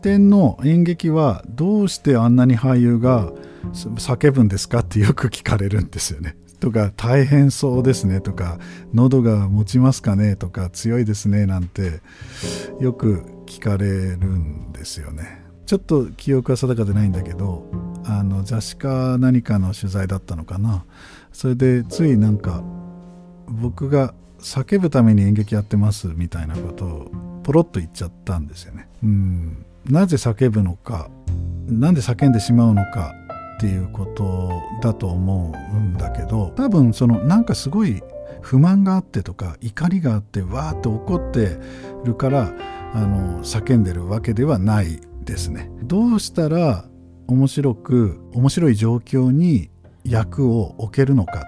典の演劇はどうしてあんなに俳優が叫ぶんですかってよく聞かれるんですよね。とか大変そうですねとか喉が持ちますかねとか強いですねなんてよく聞かれるんですよね。ちょっと記憶は定かでないんだけどあの雑誌か何かの取材だったのかなそれでついなんか僕が叫ぶために演劇やってますみたいなことをポロッと言っちゃったんですよね。うんなぜ叫ぶのかなんで叫んでしまうのかっていうことだと思うんだけど多分そのなんかすごい不満があってとか怒りがあってわーって怒ってるからあの叫んでるわけではないですね。どうしたら面白く面白い状況に役を置けるのか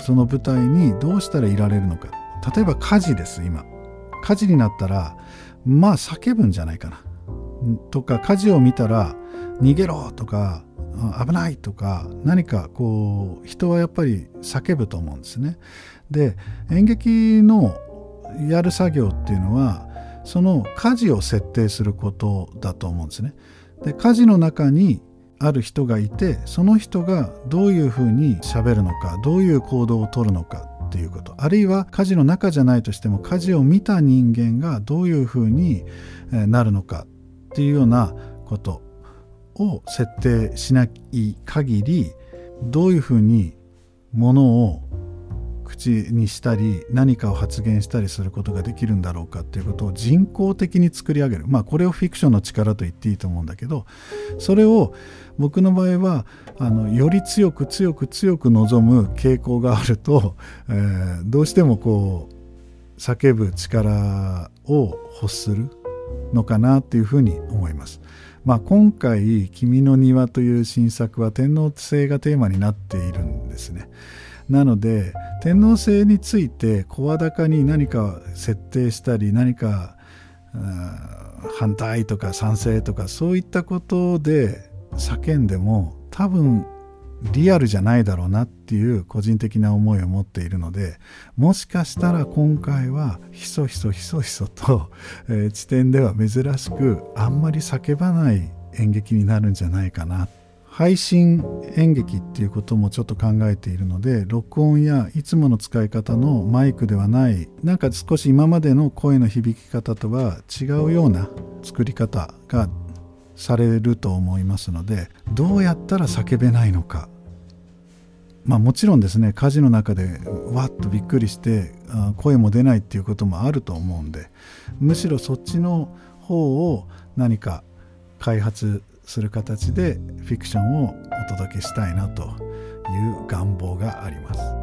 その舞台にどうしたらいられるのか。例えば火事です今。火事になったらまあ叫ぶんじゃないかな。とか火事を見たら逃げろとか危ないとか何かこう人はやっぱり叫ぶと思うんですね。で演劇のやる作業っていうのはその火事を設定することだと思うんですね。で火事の中にある人がいてその人がどういうふうにしゃべるのかどういう行動をとるのかっていうことあるいは火事の中じゃないとしても火事を見た人間がどういうふうになるのかっていうようなことを設定しない限りどういうふうにものを口にしたり何かを発言したりすることができるんだろうかっていうことを人工的に作り上げる。まあこれをフィクションの力と言っていいと思うんだけどそれを僕の場合はあのより強く強く強く望む傾向があると、えー、どうしてもこう叫ぶ力を欲する。のかなっていうふうに思います。まあ、今回「君の庭」という新作は天皇制がテーマになっているんですね。なので天皇制について声高に何か設定したり何か反対とか賛成とかそういったことで叫んでも多分リアルじゃないだろうなっていう個人的な思いを持っているのでもしかしたら今回はひそひそひそひそと、えー、地点では珍しくあんまり叫ばない演劇になるんじゃないかな。配信演劇っていうこともちょっと考えているので録音やいつもの使い方のマイクではないなんか少し今までの声の響き方とは違うような作り方がされると思いますのでどうやったら叫べないのかまあもちろんですね火事の中でわっとびっくりして声も出ないっていうこともあると思うんでむしろそっちの方を何か開発する形でフィクションをお届けしたいなという願望があります。